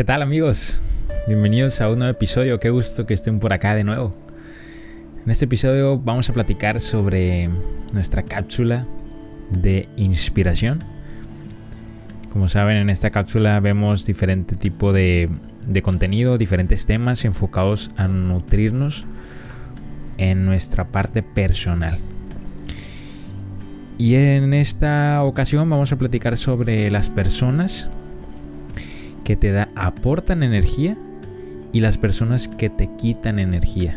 ¿Qué tal amigos? Bienvenidos a un nuevo episodio, qué gusto que estén por acá de nuevo. En este episodio vamos a platicar sobre nuestra cápsula de inspiración. Como saben, en esta cápsula vemos diferente tipo de, de contenido, diferentes temas enfocados a nutrirnos en nuestra parte personal. Y en esta ocasión vamos a platicar sobre las personas que te da, aportan energía y las personas que te quitan energía.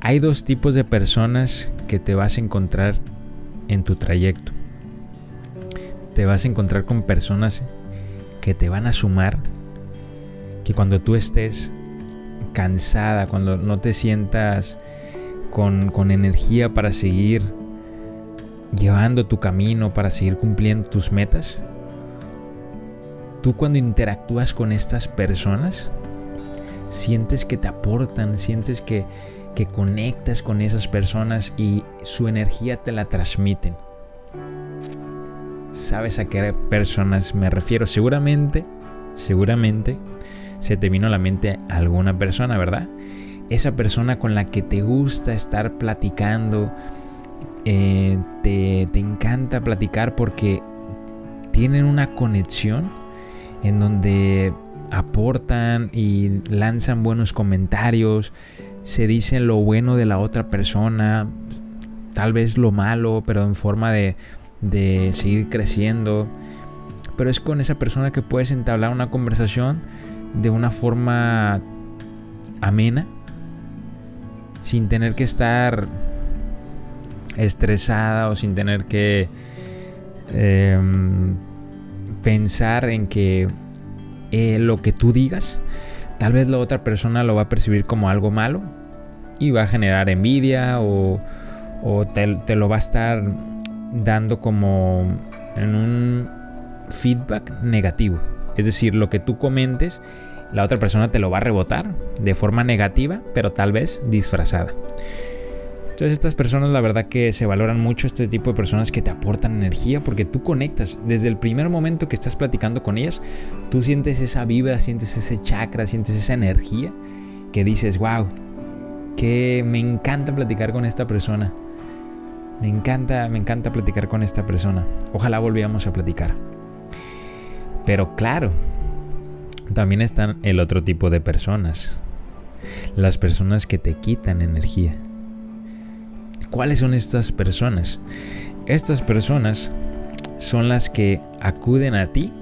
Hay dos tipos de personas que te vas a encontrar en tu trayecto. Te vas a encontrar con personas que te van a sumar, que cuando tú estés cansada, cuando no te sientas con, con energía para seguir llevando tu camino, para seguir cumpliendo tus metas, tú cuando interactúas con estas personas, sientes que te aportan, sientes que, que conectas con esas personas y su energía te la transmiten. ¿Sabes a qué personas me refiero? Seguramente, seguramente se te vino a la mente alguna persona, ¿verdad? Esa persona con la que te gusta estar platicando, eh, te, te encanta platicar porque tienen una conexión en donde aportan y lanzan buenos comentarios, se dicen lo bueno de la otra persona, tal vez lo malo, pero en forma de, de seguir creciendo. Pero es con esa persona que puedes entablar una conversación de una forma amena, sin tener que estar estresada o sin tener que em, pensar en que eh, lo que tú digas, tal vez la otra persona lo va a percibir como algo malo y va a generar envidia o, te, lo va a estar dando como en un feedback negativo. Es decir, lo que tú comentes, la otra persona te lo va a rebotar de forma negativa, pero tal vez disfrazada. Entonces estas personas la verdad que se valoran mucho este tipo de personas que te aportan energía porque tú conectas desde el primer momento que estás platicando con ellas, tú sientes esa vibra, sientes ese chakra, sientes esa energía que dices, wow, que me encanta platicar con esta persona. Me encanta, me encanta platicar con esta persona. Ojalá volviéramos a platicar. Pero claro, también están el otro tipo de personas. Las personas que te quitan energía. ¿Cuáles son estas personas? Estas personas son las que acuden a ti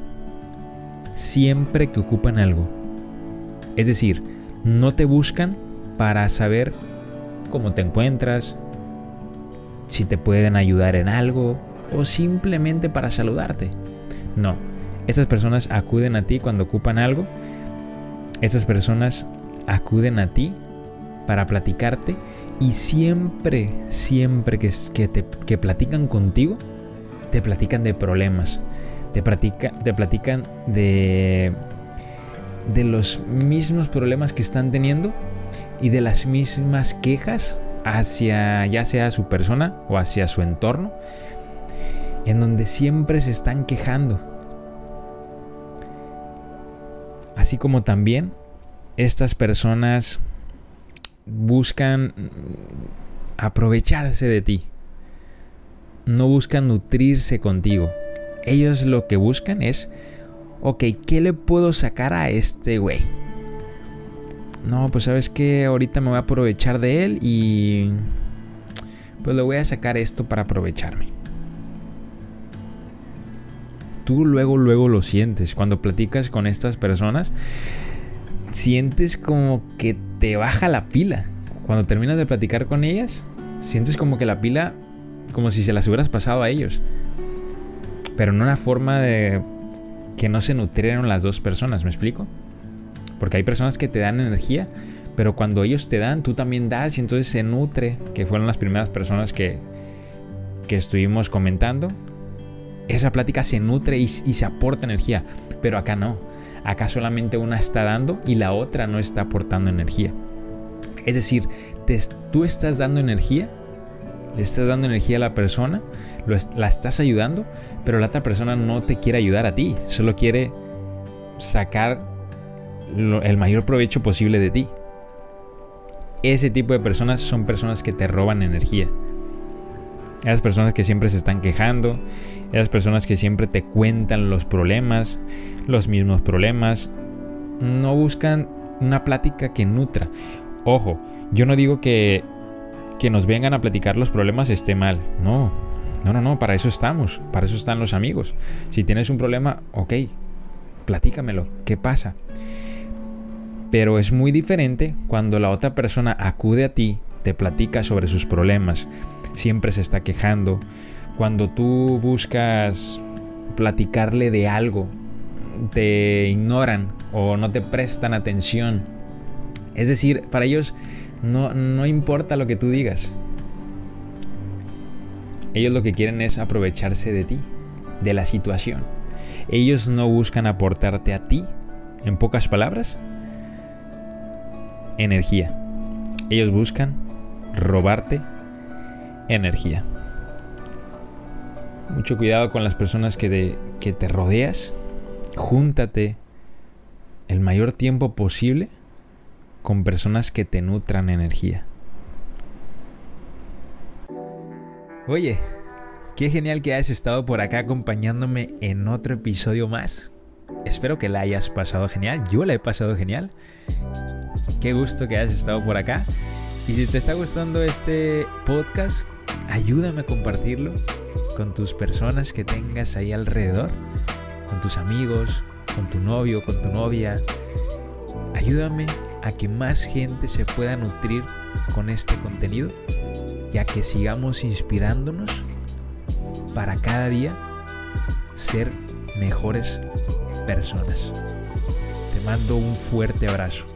siempre que ocupan algo. Es decir, no te buscan para saber cómo te encuentras, si te pueden ayudar en algo o simplemente para saludarte. No, estas personas acuden a ti cuando ocupan algo. Estas personas acuden a ti para platicarte y siempre, siempre que, te, que platican contigo, te platican de problemas, te, te platican de, de los mismos problemas que están teniendo y de las mismas quejas hacia ya sea su persona o hacia su entorno, en donde siempre se están quejando. Así como también estas personas buscan aprovecharse de ti. No buscan nutrirse contigo. Ellos lo que buscan es, ok, ¿qué le puedo sacar a este güey? No, pues sabes que ahorita me voy a aprovechar de él y pues le voy a sacar esto para aprovecharme. Tú luego, luego lo sientes. Cuando platicas con estas personas, sientes como que te baja la pila. Cuando terminas de platicar con ellas, sientes como que la pila, como si se las hubieras pasado a ellos. Pero en una forma de que no se nutrieron las dos personas, ¿me explico? Porque hay personas que te dan energía, pero cuando ellos te dan, tú también das y entonces se nutre, que fueron las primeras personas que, que estuvimos comentando. Esa plática se nutre y, y se aporta energía, pero acá no Acá solamente una está dando y la otra no está aportando energía. Es decir, tú estás dando energía, le estás dando energía a la persona, la estás ayudando, pero la otra persona no te quiere ayudar a ti, solo quiere sacar el mayor provecho posible de ti. Ese tipo de personas son personas que te roban energía. Esas personas que siempre se están quejando, esas personas que siempre te cuentan los problemas, los mismos problemas, no buscan una plática que nutra. Ojo, yo no digo que, que nos vengan a platicar los problemas esté mal, no, no, no, no, para eso estamos, para eso están los amigos. Si tienes un problema, ok, platícamelo, ¿qué pasa? Pero es muy diferente cuando la otra persona acude a ti, te platica sobre sus problemas, siempre se está quejando. Cuando tú buscas platicarle de algo, te ignoran o no te prestan atención. Es decir, para ellos no, no importa lo que tú digas. Ellos lo que quieren es aprovecharse de ti, de la situación. Ellos no buscan aportarte a ti, en pocas palabras, energía. Ellos buscan robarte energía. Mucho cuidado con las personas que, que te rodeas. Júntate el mayor tiempo posible con personas que te nutran energía. Oye, qué genial que hayas estado por acá acompañándome en otro episodio más. Espero que la hayas pasado genial. Yo la he pasado genial. Qué gusto que hayas estado por acá. Y si te está gustando este podcast, ayúdame a compartirlo con tus personas que tengas ahí alrededor, con tus amigos, con tu novio, con tu novia. Ayúdame a que más gente se pueda nutrir con este contenido y a que sigamos inspirándonos para cada día ser mejores personas. Te mando un fuerte abrazo.